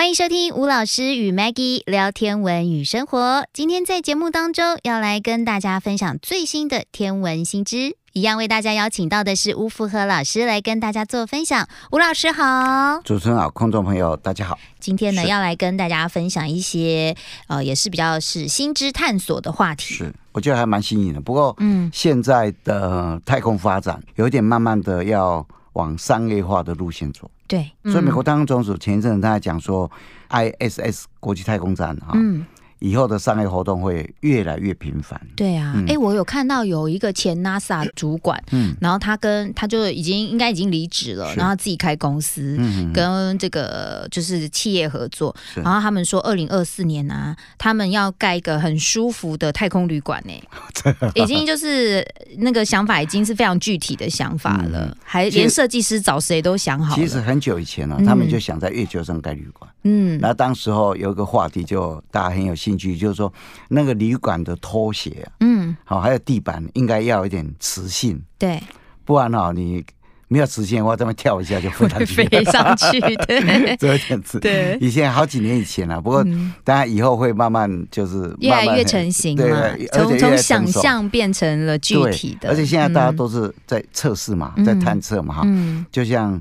欢迎收听吴老师与 Maggie 聊天文与生活。今天在节目当中要来跟大家分享最新的天文新知，一样为大家邀请到的是吴福和老师来跟大家做分享。吴老师好，主持人好，观众朋友大家好。今天呢要来跟大家分享一些呃，也是比较是新知探索的话题。是，我觉得还蛮新颖的。不过，嗯，现在的太空发展有一点慢慢的要往商业化的路线走。对，所以美国太空总署前一阵子他还讲说，ISS 国际太空站哈。嗯以后的商业活动会越来越频繁。对啊，哎、嗯。欸，我有看到有一个前 NASA 主管，嗯，然后他跟他就已经应该已经离职了，然后自己开公司，嗯，跟这个就是企业合作，然后他们说二零二四年啊，他们要盖一个很舒服的太空旅馆呢，已经就是那个想法已经是非常具体的想法了，嗯、还连设计师找谁都想好了。其实很久以前了、啊，他们就想在月球上盖旅馆，嗯，然后当时候有一个话题就大家很有兴趣。进去就是说，那个旅馆的拖鞋，嗯，好，还有地板应该要有一点磁性，对，不然哈，你没有磁性的话，这么跳一下就飞上去，飞上去，对，这有点磁，对。以前好几年以前了，不过当然以后会慢慢就是越来越成型嘛，从从想象变成了具体的，而且现在大家都是在测试嘛，在探测嘛，哈，就像。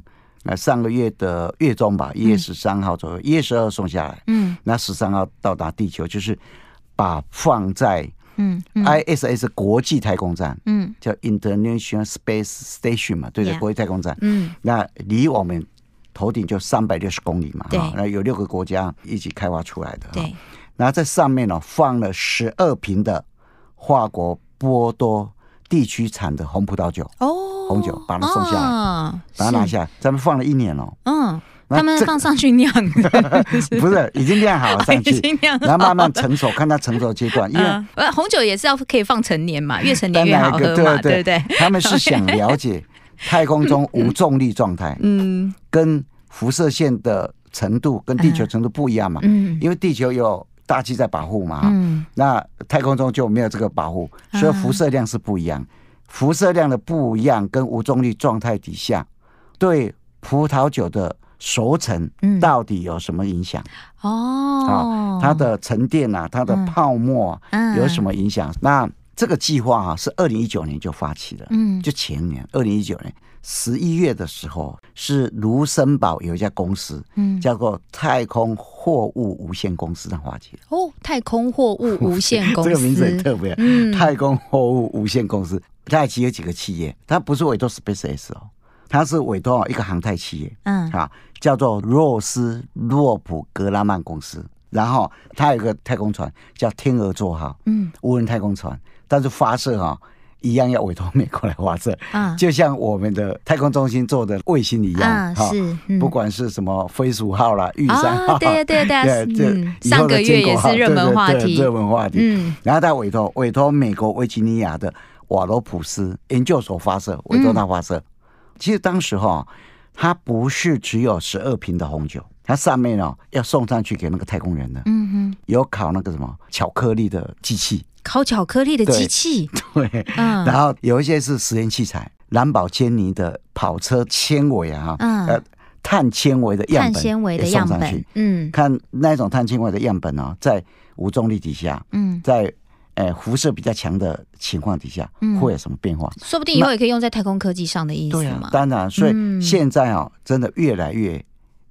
那上个月的月中吧，一月十三号左右，一月十二号送下来，嗯，那十三号到达地球，就是把放在嗯 ISS 国际太空站，嗯，叫 International Space Station 嘛，对的，国际太空站，嗯，那离我们头顶就三百六十公里嘛，对，那有六个国家一起开发出来的，对，然后在上面呢放了十二瓶的法国波多地区产的红葡萄酒哦。红酒把它送下来，哦、把它拿下来，咱们放了一年了。嗯，他们放上去酿，不是已经酿好了上去，然后慢慢成熟，看它成熟阶段。因为红酒也是要可以放成年嘛，越成年越好喝嘛，对不对？他们是想了解 太空中无重力状态，嗯，跟辐射线的程度跟地球程度不一样嘛，嗯，因为地球有大气在保护嘛，嗯，那太空中就没有这个保护，所以辐射量是不一样。辐射量的不一样，跟无重力状态底下，对葡萄酒的熟成到底有什么影响？哦，它的沉淀啊，它的泡沫有什么影响？那这个计划啊，是二零一九年就发起的，嗯，就前年二零一九年十一月的时候，是卢森堡有一家公司，嗯，叫做太空货物无限公司发起的。哦，太空货物 无限公司，这个名字很特别，嗯，太空货物无限公司。它其实有几个企业，它不是委托 SpaceX 哦，它是委托一个航太企业，嗯，啊，叫做洛斯洛普格拉曼公司。然后它有一个太空船叫天鹅座号，嗯，无人太空船，但是发射哈一样要委托美国来发射，啊，就像我们的太空中心做的卫星一样，啊，是，不管是什么飞鼠号啦、玉山号，对对对对，上个月也是热门话题，热门话题，嗯，然后他委托委托美国维吉尼亚的。瓦罗普斯研究所发射，委托他发射。其实当时哈，它不是只有十二瓶的红酒，它上面哦要送上去给那个太空人的。嗯哼，有烤那个什么巧克力的机器，烤巧克力的机器。对，嗯。然后有一些是实验器材，蓝宝坚尼的跑车纤维啊，嗯，呃，碳纤维的样本，碳纤维的样本，嗯，看那种碳纤维的样本哦，在无重力底下，嗯，在。哎，辐射比较强的情况底下，会有什么变化？说不定以后也可以用在太空科技上的意思嘛。对啊，当然，所以现在啊，真的越来越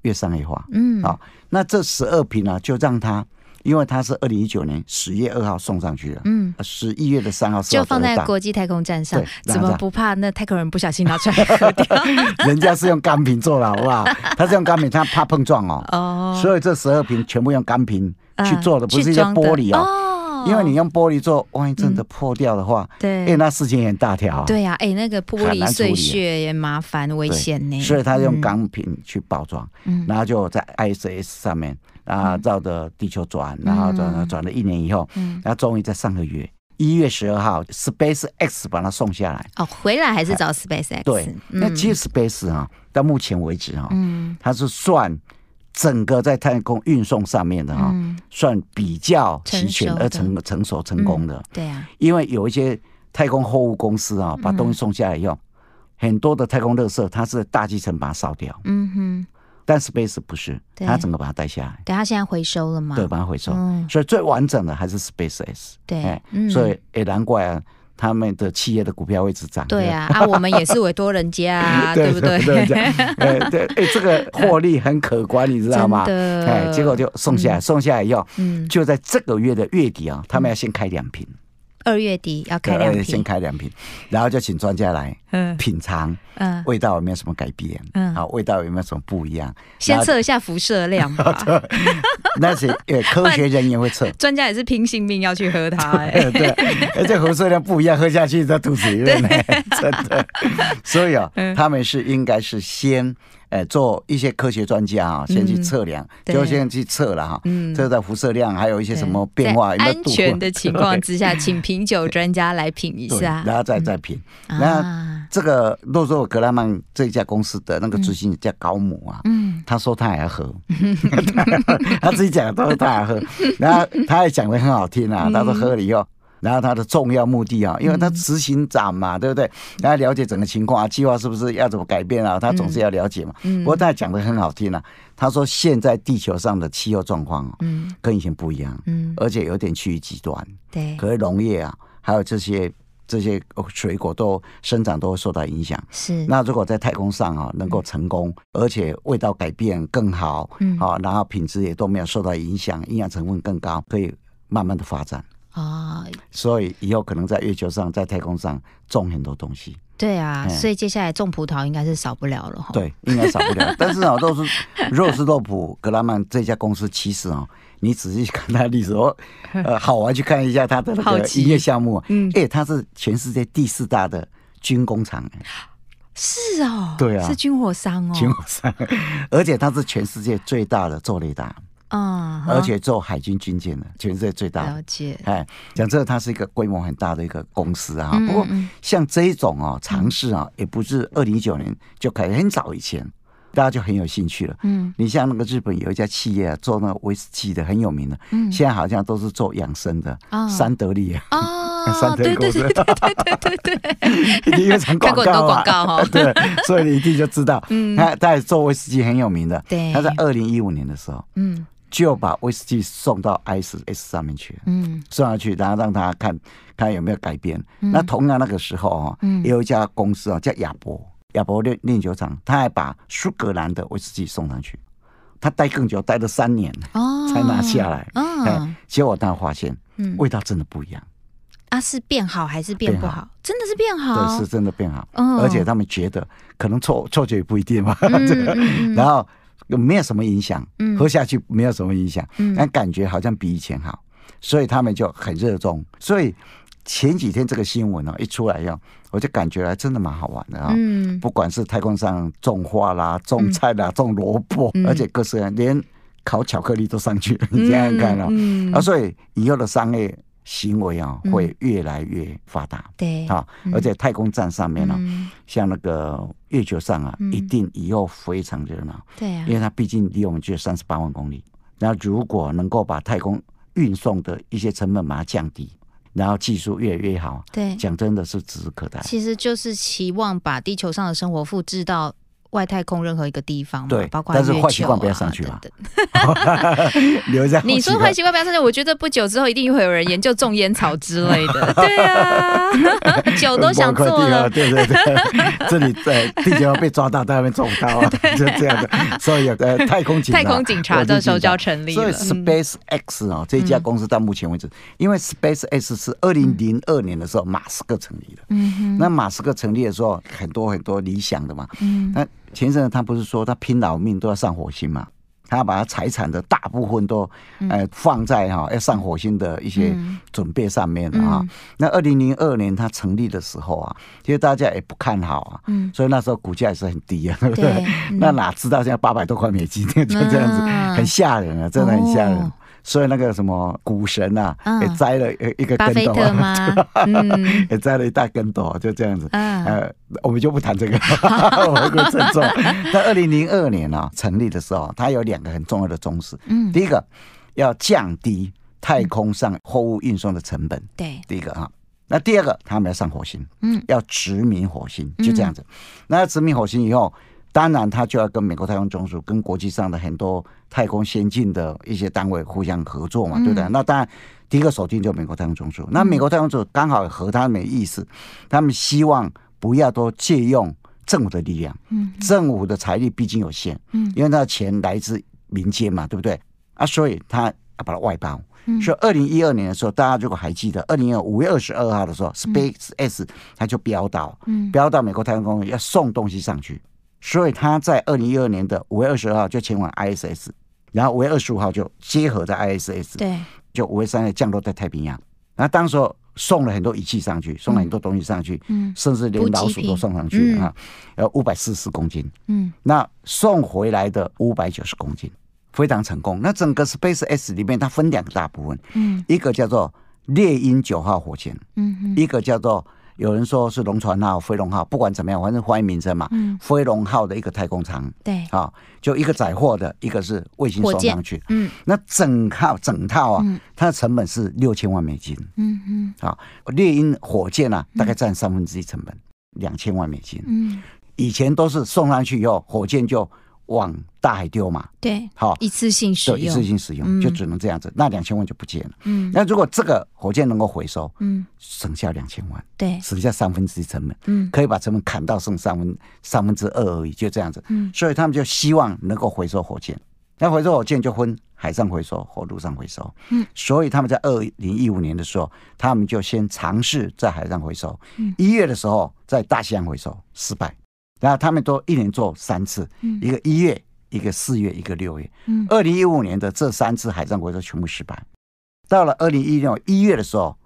越商业化。嗯，好，那这十二瓶呢，就让它，因为它是二零一九年十月二号送上去的，嗯，十一月的三号就放在国际太空站上，怎么不怕那太空人不小心拿出来喝掉？人家是用钢瓶做的，好不好？他是用钢瓶，他怕碰撞哦。哦，所以这十二瓶全部用钢瓶去做的，不是一些玻璃哦。因为你用玻璃做，万一真的破掉的话，对，哎，那事情也很大条。对呀，哎，那个玻璃碎屑也麻烦危险呢。所以他用钢瓶去包装，然后就在 ISS 上面啊绕着地球转，然后转转了一年以后，然后终于在上个月一月十二号，SpaceX 把它送下来。哦，回来还是找 SpaceX？对，那其实 Space 啊，到目前为止啊，嗯，它是算。整个在太空运送上面的哈，算比较齐全而成成熟成功的。对啊，因为有一些太空货物公司啊，把东西送下来以后，很多的太空垃圾，它是大气层把它烧掉。嗯哼，但 Space 不是，它整个把它带下来。对，它现在回收了嘛？对，把它回收。所以最完整的还是 Space S。对，所以也难怪啊，他们的企业的股票会一直涨。对啊，啊，我们也是委托人家啊，对不对？对对，哎对，哎，这个 获利很可观，你知道吗？哎，结果就送下来，送下来以后，就在这个月的月底啊，他们要先开两瓶。二月底要开两瓶，先开两瓶，然后就请专家来品尝，嗯，味道有没有什么改变？嗯，好，味道有没有什么不一样？先测一下辐射量吧。那是科学人员会测，专家也是拼性命要去喝它。哎，对，而且辐射量不一样，喝下去在肚子里面，真的。所以啊，他们是应该是先。哎，做一些科学专家啊，先去测量，就先去测了哈。嗯，这个辐射量还有一些什么变化，安全的情况之下，请品酒专家来品一下，然后再再品。那这个诺若格拉曼这一家公司的那个执行叫高姆啊，嗯，他说他还要喝，他自己讲的都是他还喝，然后他还讲的很好听啊，他说喝了以后。然后他的重要目的啊，因为他执行长嘛，嗯、对不对？他了解整个情况啊，计划是不是要怎么改变啊？他总是要了解嘛。嗯、不过他讲的很好听啊，他说现在地球上的气候状况嗯，跟以前不一样，嗯，而且有点趋于极端，对。可是农业啊，还有这些这些水果都生长都会受到影响。是。那如果在太空上啊能够成功，嗯、而且味道改变更好，嗯，好，然后品质也都没有受到影响，营养成分更高，可以慢慢的发展。啊，所以以后可能在月球上，在太空上种很多东西。对啊，所以接下来种葡萄应该是少不了了。对，应该少不了。但是啊，都是若斯洛普格拉曼这家公司，其实啊，你仔细看它的历史，哦，呃，好玩去看一下它的那个营业项目。嗯，哎，它是全世界第四大的军工厂。是哦，对啊，是军火商哦，军火商，而且它是全世界最大的做雷达。啊，而且做海军军舰的，全世界最大。了解。哎，讲这个，它是一个规模很大的一个公司啊。不过，像这一种哦，尝试啊，也不是二零一九年就开始，很早以前大家就很有兴趣了。嗯，你像那个日本有一家企业啊，做那个威士忌的，很有名的。嗯，现在好像都是做养生的。三得利啊。哦，三得利公司。对对对对对对。因 为常广告 广告哈。对，所以你一定就知道。嗯。他在做威士忌很有名的。对。他在二零一五年的时候。嗯。就把威士忌送到 ISS 上面去，嗯，送上去，然后让他看看有没有改变。嗯、那同样那个时候啊，嗯，也有一家公司啊，叫亚博，亚博炼炼酒厂，他还把苏格兰的威士忌送上去，他待更久，待了三年哦，才拿下来。哦，哎，结果他发现，嗯，味道真的不一样。啊，是变好还是变不好？好真的是变好，对，是真的变好。哦，而且他们觉得可能错错觉也不一定嘛，嗯、然后。有没有什么影响？嗯喝下去没有什么影响，但感觉好像比以前好，所以他们就很热衷。所以前几天这个新闻哦一出来哟，我就感觉还真的蛮好玩的啊！不管是太空上种花啦、种菜啦、种萝卜，而且各式各样，连烤巧克力都上去了。你这样看啊，啊，所以以后的商业。行为啊，会越来越发达。对，啊，而且太空站上面呢，像那个月球上啊，一定以后非常热闹。对啊，因为它毕竟离我们只有三十八万公里。然后如果能够把太空运送的一些成本把它降低，然后技术越来越好，对，讲真的是指日可待。其实就是期望把地球上的生活复制到。外太空任何一个地方，对，包括但是坏习惯不要上去嘛，留下。你说坏习惯不要上去，我觉得不久之后一定会有人研究种烟草之类的。对啊，酒都想做了。对对对，这里在地球要被抓到，在外面做不到啊，就这样的。所以有呃太空警察，太空警察这时候就要成立了。所以 Space X 啊，这一家公司到目前为止，因为 Space X 是二零零二年的时候马斯克成立的。嗯。那马斯克成立的时候，很多很多理想的嘛。嗯。那前一阵他不是说他拼老命都要上火星嘛？他要把他财产的大部分都呃放在哈要上火星的一些准备上面啊。那二零零二年他成立的时候啊，其实大家也不看好啊，所以那时候股价也是很低啊，对不对？那哪知道现在八百多块美金，就这样子，很吓人啊，真的很吓人。所以那个什么股神啊，也栽了一个跟斗，也栽了一大跟斗，就这样子。呃，我们就不谈这个，我们会郑重。在二零零二年啊成立的时候，它有两个很重要的宗旨。嗯，第一个要降低太空上货物运送的成本。对，第一个啊，那第二个他们要上火星，嗯，要殖民火星，就这样子。那殖民火星以后。当然他就要跟美国太空总署、跟国际上的很多太空先进的一些单位互相合作嘛，对不对？嗯、那当然第一个锁定就美国太空总署。那美国太空总署刚好和他们意思，他们希望不要多借用政府的力量，嗯，政府的财力毕竟有限，嗯，因为他的钱来自民间嘛，对不对？啊，所以他要把它外包。所以二零一二年的时候，大家如果还记得，二零一二五月二十二号的时候，SpaceX 他就标到，标到美国太空公司要送东西上去，所以他在二零一二年的五月二十二号就前往 ISS，然后五月二十五号就结合在 ISS，对，就五月三日降落在太平洋，然后当时候送了很多仪器上去，送了很多东西上去，嗯，甚至连老鼠都送上去啊，呃，五百四十四公斤，嗯，那送回来的五百九十公斤。非常成功。那整个 SpaceX 里面，它分两个大部分，嗯，一个叫做猎鹰九号火箭，嗯嗯，一个叫做有人说是龙船号、飞龙号，不管怎么样，反正欢迎名称嘛，嗯，飞龙号的一个太空舱，对，啊，就一个载货的，一个是卫星送上去，嗯，那整套整套啊，它的成本是六千万美金，嗯嗯，啊，猎鹰火箭啊，大概占三分之一成本，两千万美金，嗯，以前都是送上去以后，火箭就。往大海丢嘛？对，好，一次性使用，一次性使用就只能这样子，那两千万就不见了。嗯，那如果这个火箭能够回收，嗯，省下两千万，对，省下三分之一成本，嗯，可以把成本砍到剩三分三分之二而已，就这样子。嗯，所以他们就希望能够回收火箭，那回收火箭就分海上回收和陆上回收。嗯，所以他们在二零一五年的时候，他们就先尝试在海上回收，一月的时候在大西洋回收失败。然后他们都一年做三次，一个一月，一个四月，一个六月。二零一五年的这三次海上回收全部失败，到了二零一六一月的时候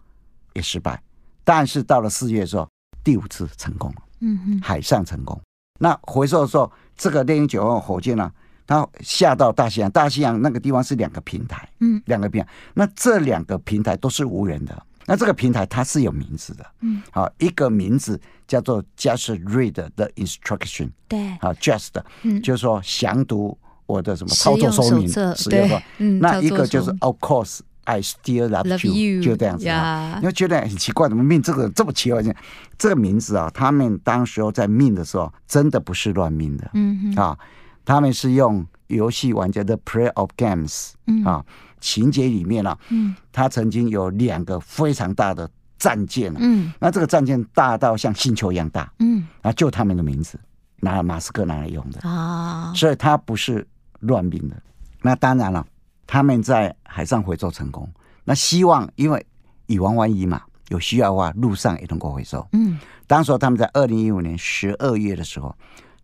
也失败，但是到了四月的时候第五次成功了。嗯嗯，海上成功。那回收的时候，这个猎鹰九号火箭呢，它下到大西洋，大西洋那个地方是两个平台，嗯，两个平台。那这两个平台都是无人的。那这个平台它是有名字的，嗯，好，一个名字叫做 Just Read the Instruction，对，好，Just，嗯，就是说详读我的什么操作说明，使用对，嗯，那一个就是 Of course I still love you，就这样子啊，因为觉得很奇怪，怎么命这个这么奇怪？这个名字啊，他们当时候在命的时候，真的不是乱命的，嗯啊，他们是用游戏玩家的 Play of Games，啊。情节里面啊，嗯，他曾经有两个非常大的战舰，嗯，那这个战舰大到像星球一样大，嗯，啊，就他们的名字，拿马斯克拿来用的啊，所以他不是乱命的。那当然了，他们在海上回收成功，那希望因为以防万一嘛，有需要的话，陆上也能够回收。嗯，当时他们在二零一五年十二月的时候。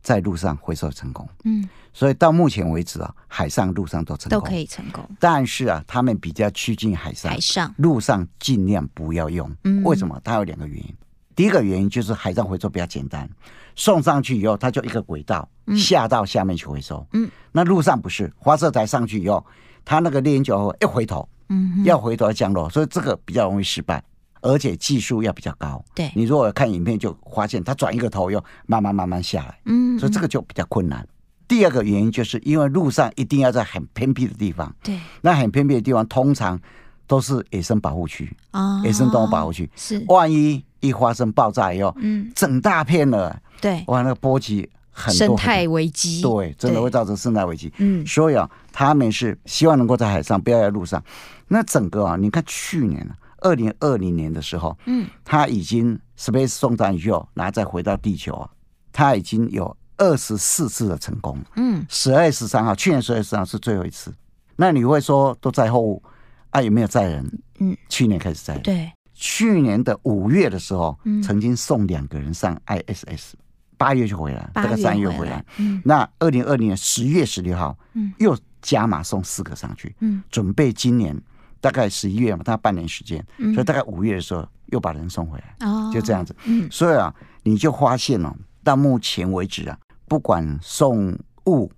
在路上回收成功，嗯，所以到目前为止啊，海上、路上都成功，都可以成功。但是啊，他们比较趋近海上，海上、路上尽量不要用。嗯，为什么？它有两个原因。第一个原因就是海上回收比较简单，送上去以后，它就一个轨道下到下面去回收。嗯，那路上不是，发射台上去以后，它那个猎鹰九号一回头，嗯，要回头要降落，所以这个比较容易失败。而且技术要比较高，对，你如果看影片就发现它转一个头又慢慢慢慢下来，嗯，所以这个就比较困难。第二个原因就是因为路上一定要在很偏僻的地方，对，那很偏僻的地方通常都是野生保护区啊，野生动物保护区。是，万一一发生爆炸以后，嗯，整大片了，对，哇，那个波及很多，生态危机，对，真的会造成生态危机，嗯，所以啊，他们是希望能够在海上，不要在路上。那整个啊，你看去年啊。二零二零年的时候，嗯，他已经 Space 送上以后，然后再回到地球啊，他已经有二十四次的成功，嗯，十二月十三号，去年十二月十三号是最后一次。那你会说都在后啊？有没有载人？嗯，去年开始载人，对，去年的五月的时候，嗯，曾经送两个人上 ISS，八月就回来，大概三月回来，嗯，那二零二零年十月十六号，嗯，又加码送四个上去，嗯，准备今年。大概十一月嘛，他半年时间，嗯、所以大概五月的时候又把人送回来，哦、就这样子。嗯、所以啊，你就发现了、哦，到目前为止啊，不管送物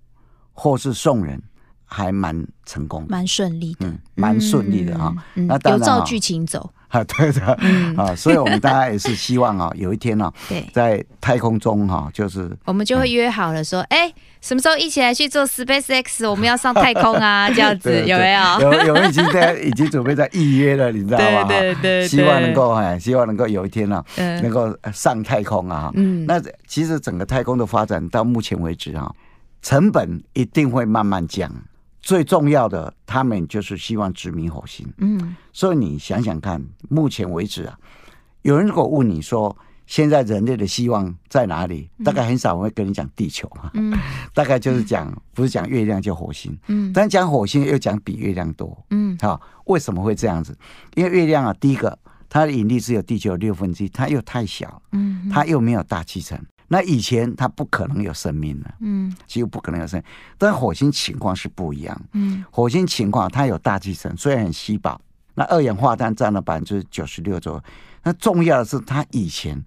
或是送人，还蛮成功的，蛮顺利的，嗯，蛮顺利的啊。那有照剧情走，啊，对的，嗯、啊，所以我们大家也是希望啊，有一天呢、在太空中哈、啊，就是我们就会约好了说，哎、嗯，什么时候一起来去做 SpaceX？我们要上太空啊，这样子有没有？有有已经在已经准备在预约了，你知道吗？对对对，对，希望能够哎，希望能够有一天呢、啊，嗯、能够上太空啊。嗯，那其实整个太空的发展到目前为止啊，成本一定会慢慢降。最重要的，他们就是希望殖民火星。嗯，所以你想想看，目前为止啊，有人如果问你说，现在人类的希望在哪里？大概很少人会跟你讲地球嘛。嗯，大概就是讲，不是讲月亮就火星。嗯，但讲火星又讲比月亮多。嗯，好，为什么会这样子？因为月亮啊，第一个，它的引力只有地球六分之一，它又太小。嗯，它又没有大气层。那以前它不可能有生命的，嗯，几乎不可能有生命。但火星情况是不一样，嗯，火星情况它有大气层，虽然很稀薄，那二氧化碳占了百分之九十六左右。那重要的是，它以前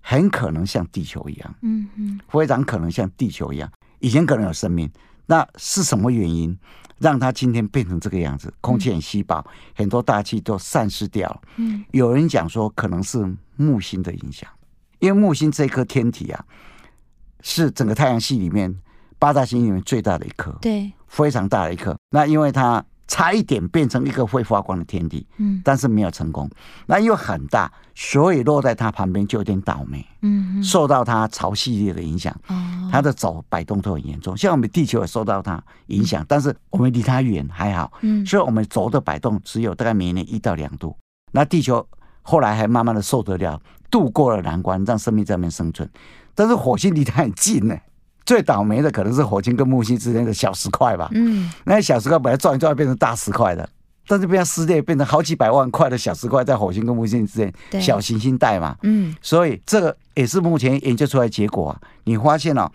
很可能像地球一样，嗯嗯，非常可能像地球一样，以前可能有生命。那是什么原因让它今天变成这个样子？空气很稀薄，很多大气都散失掉了。嗯，有人讲说，可能是木星的影响。因为木星这颗天体啊，是整个太阳系里面八大行星里面最大的一颗，对，非常大的一颗。那因为它差一点变成一个会发光的天体，嗯，但是没有成功。那因为很大，所以落在它旁边就有点倒霉，嗯，受到它潮汐力的影响，哦，它的轴摆动都很严重。像我们地球也受到它影响，但是我们离它远还好，嗯，所以我们轴的摆动只有大概每年一到两度。那地球后来还慢慢的受得了。度过了难关，让生命在那边生存。但是火星离它很近呢，最倒霉的可能是火星跟木星之间的小石块吧。嗯，那些小石块本来撞一撞变成大石块的，但是被它撕裂，变成好几百万块的小石块，在火星跟木星之间小行星带嘛。嗯，所以这个也是目前研究出来的结果啊。你发现了、哦。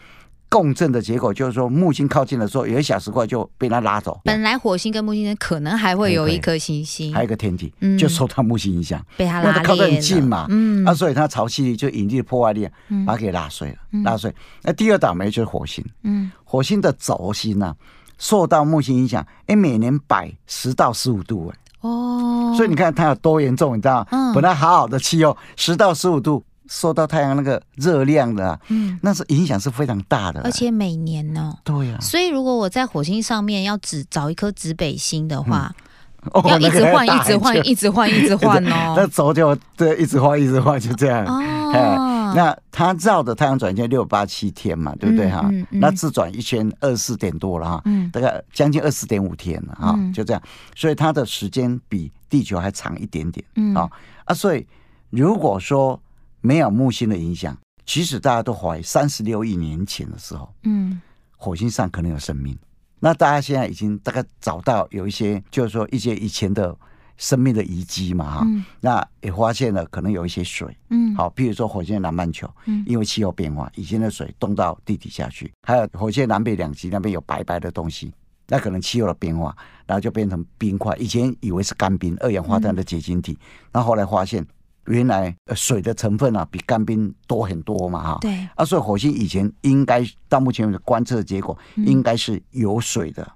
共振的结果就是说，木星靠近的时候，有一小石块就被它拉走。本来火星跟木星可能还会有一颗行星，还有一个天体，就受到木星影响，被它拉靠得很近嘛，嗯，啊，所以它潮汐力就引力破坏力，把它给拉碎了，拉碎。那第二倒霉就是火星，嗯，火星的轴心呢，受到木星影响，哎，每年摆十到十五度，哎，哦，所以你看它有多严重，你知道吗？本来好好的气候，十到十五度。受到太阳那个热量的，嗯，那是影响是非常大的，而且每年呢，对呀，所以如果我在火星上面要只找一颗指北星的话，要一直换，一直换，一直换，一直换哦，那轴就对，一直换，一直换，就这样。哦。那它绕着太阳转圈六八七天嘛，对不对？哈？那自转一圈二十四点多了哈，大概将近二十四点五天了哈，就这样，所以它的时间比地球还长一点点，嗯。啊啊，所以如果说。没有木星的影响，其实大家都怀疑三十六亿年前的时候，嗯，火星上可能有生命。那大家现在已经大概找到有一些，就是说一些以前的生命的遗迹嘛，哈，那也发现了可能有一些水，嗯，好，比如说火星南半球，嗯，因为气候变化，以前的水冻到地底下去，还有火星南北两极那边有白白的东西，那可能气候的变化，然后就变成冰块。以前以为是干冰，二氧化碳的结晶体，然后后来发现。原来水的成分啊比干冰多很多嘛哈，对啊，所以火星以前应该到目前为止观测的结果应该是有水的。嗯、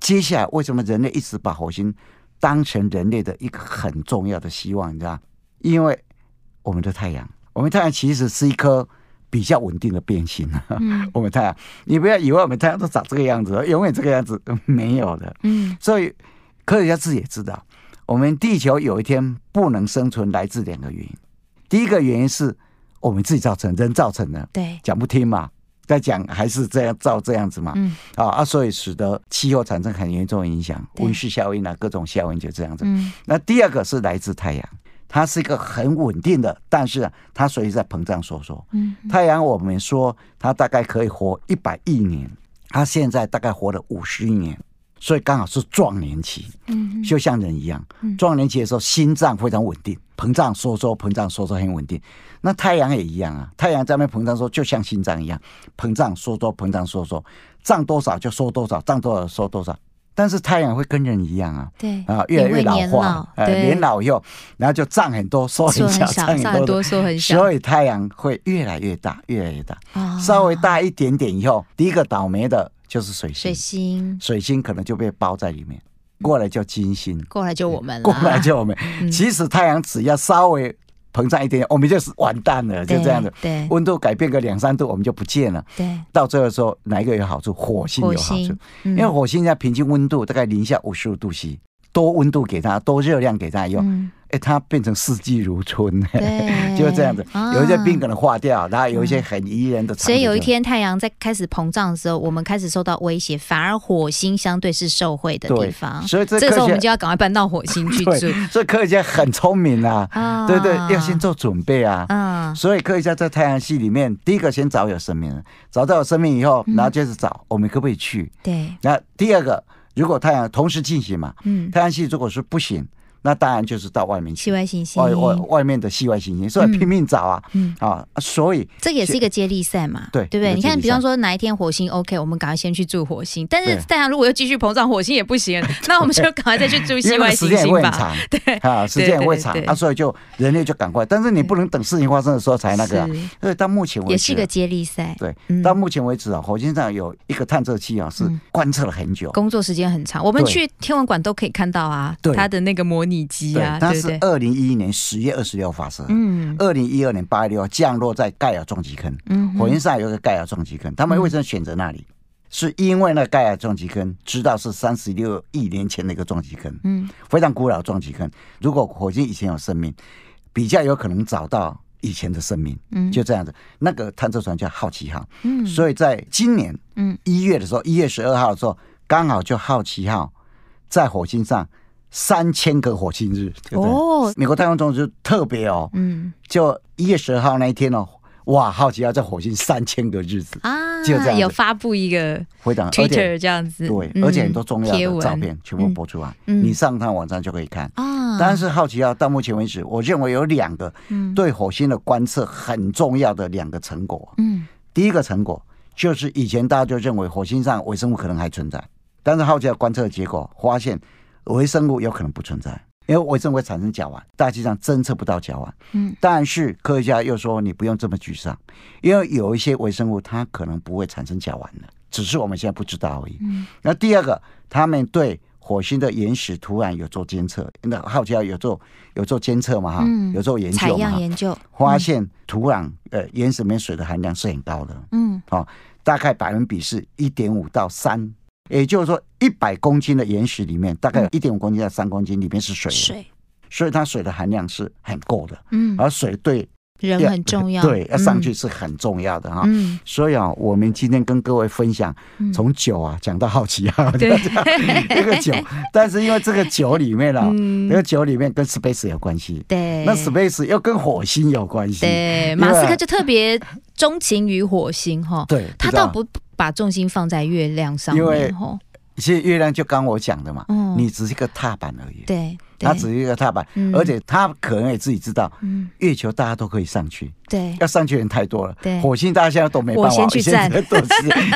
接下来为什么人类一直把火星当成人类的一个很重要的希望？你知道？因为我们的太阳，我们太阳其实是一颗比较稳定的变星。嗯、我们太阳，你不要以为我们太阳都长这个样子，永远这个样子没有的。嗯，所以科学家自己也知道。我们地球有一天不能生存，来自两个原因。第一个原因是我们自己造成，人造成的。对，讲不听嘛，再讲还是这样造这样子嘛。嗯。啊啊，所以使得气候产生很严重的影响，温室效应啊，各种效应就这样子。嗯。那第二个是来自太阳，它是一个很稳定的，但是它随时在膨胀收缩。嗯。太阳我们说它大概可以活一百亿年，它现在大概活了五十亿年。所以刚好是壮年期，嗯，就像人一样，壮年期的时候心脏非常稳定，膨胀收缩，膨胀收缩很稳定。那太阳也一样啊，太阳在那边膨胀说，就像心脏一样，膨胀收缩，膨胀收缩，胀多少就收多少，胀多少收多少。但是太阳会跟人一样啊，对啊，越来越老化，呃，年老以后，然后就胀很多，缩很小，胀很多，缩很小。所以太阳会越来越大，越来越大，稍微大一点点以后，第一个倒霉的。就是水星，水星，水星可能就被包在里面，过来叫金星，过来就我们了，过来就我们。其实太阳只要稍微膨胀一点点，我们就是完蛋了，就这样子。对，温度改变个两三度，我们就不见了。对，到最后说哪一个有好处？火星有好处，因为火星现在平均温度大概零下五十五度 C，多温度给它，多热量给它用。哎，它变成四季如春，对，就是这样子。有一些病可能化掉，然后有一些很宜人的。所以有一天太阳在开始膨胀的时候，我们开始受到威胁，反而火星相对是受惠的地方。所以这个时候我们就要赶快搬到火星去住。所以科学家很聪明啊，对对，要先做准备啊。嗯。所以科学家在太阳系里面，第一个先找有生命，找到有生命以后，然后接着找我们可不可以去。对。那第二个，如果太阳同时进行嘛，嗯，太阳系如果是不行。那当然就是到外面去，系外行星，外外外面的系外行星，所以拼命找啊，嗯。啊，所以这也是一个接力赛嘛，对对不对？你看，比方说哪一天火星 OK，我们赶快先去住火星，但是大家如果又继续膨胀，火星也不行，那我们就赶快再去住 系外行星吧。对。啊，时间也会长啊，所以就人类就赶快，但是你不能等事情发生的时候才那个，所以到目前为止也是一个接力赛。对，到目前为止啊，火星上有一个探测器啊，是观测了很久，工作时间很长，我们去天文馆都可以看到啊，它的那个模拟机啊。是二零一一年十月二十六发射，嗯，二零一二年八月六号降落在盖亚撞击坑，嗯，火星上有个盖亚撞击坑，他们为什么选择那里？是因为那盖亚撞击坑知道是三十六亿年前的一个撞击坑，嗯，非常古老的撞击坑。如果火星以前有生命，比较有可能找到以前的生命，嗯，就这样子。那个探测船叫好奇号，嗯，所以在今年，嗯，一月的时候，一月十二号的时候，刚好就好奇号在火星上。三千个火星日，对不对？哦，美国太空总署特别哦，嗯，就一月十二号那一天哦，哇，好奇要在火星三千个日子啊，就这样有发布一个 Twitter 这样子，对，而且很多重要的照片全部播出来，你上他网站就可以看。啊。但是好奇号到目前为止，我认为有两个对火星的观测很重要的两个成果，嗯，第一个成果就是以前大家就认为火星上微生物可能还存在，但是好奇号观测的结果发现。微生物有可能不存在，因为微生物会产生甲烷，大气上侦测不到甲烷。嗯，但是科学家又说你不用这么沮丧，因为有一些微生物它可能不会产生甲烷的，只是我们现在不知道而已。嗯，那第二个，他们对火星的岩石土壤有做监测，那好奇号有做有做监测嘛？哈，有做研究嘛？研究发现土壤呃岩石里面水的含量是很高的。嗯，好，大概百分比是一点五到三。也就是说，一百公斤的岩石里面，大概有一点五公斤到三公斤里面是水，水，所以它水的含量是很够的。嗯，而水对人很重要，对，要上去是很重要的哈。嗯，所以啊，我们今天跟各位分享，从酒啊讲到好奇啊，对，这个酒，但是因为这个酒里面啊，这个酒里面跟 Space 有关系，对，那 Space 又跟火星有关系，对，马斯克就特别钟情于火星哈，对，他倒不。把重心放在月亮上面，因为其实月亮就刚我讲的嘛，你只是一个踏板而已。对。它只是一个踏板，而且它可能也自己知道，月球大家都可以上去，对，要上去人太多了，对，火星大家现在都没办法，我先去站，都是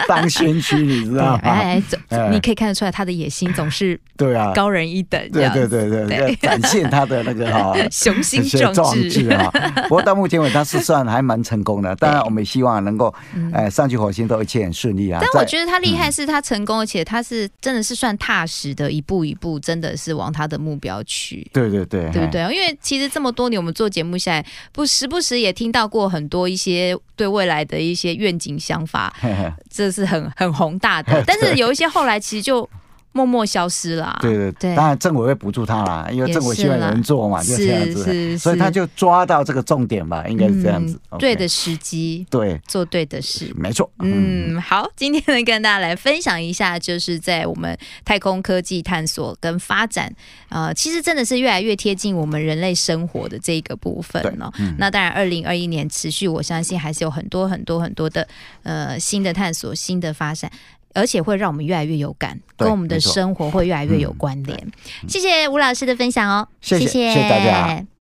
当先驱，你知道吗？哎，你可以看得出来他的野心总是对啊，高人一等，对对对对，要展现他的那个 哈雄心壮志啊。不过到目前为止，他是算还蛮成功的。当然，我们希望能够哎上去火星都一切很顺利啊。但我觉得他厉害是他成功，而且他是真的是算踏实的，一步一步真的是往他的目标去。对对对，对不对？因为其实这么多年我们做节目下来，不时不时也听到过很多一些对未来的一些愿景想法，这是很很宏大的。但是有一些后来其实就。默默消失了。对对对，当然政委会补助他啦，因为政委希望有人做嘛，就这样子，所以他就抓到这个重点吧，应该是这样子。对的时机，对，做对的事，没错。嗯，好，今天呢跟大家来分享一下，就是在我们太空科技探索跟发展，呃，其实真的是越来越贴近我们人类生活的这个部分哦。那当然，二零二一年持续，我相信还是有很多很多很多的呃新的探索、新的发展。而且会让我们越来越有感，跟我们的生活会越来越有关联。谢谢吴老师的分享哦，谢谢，谢谢大家。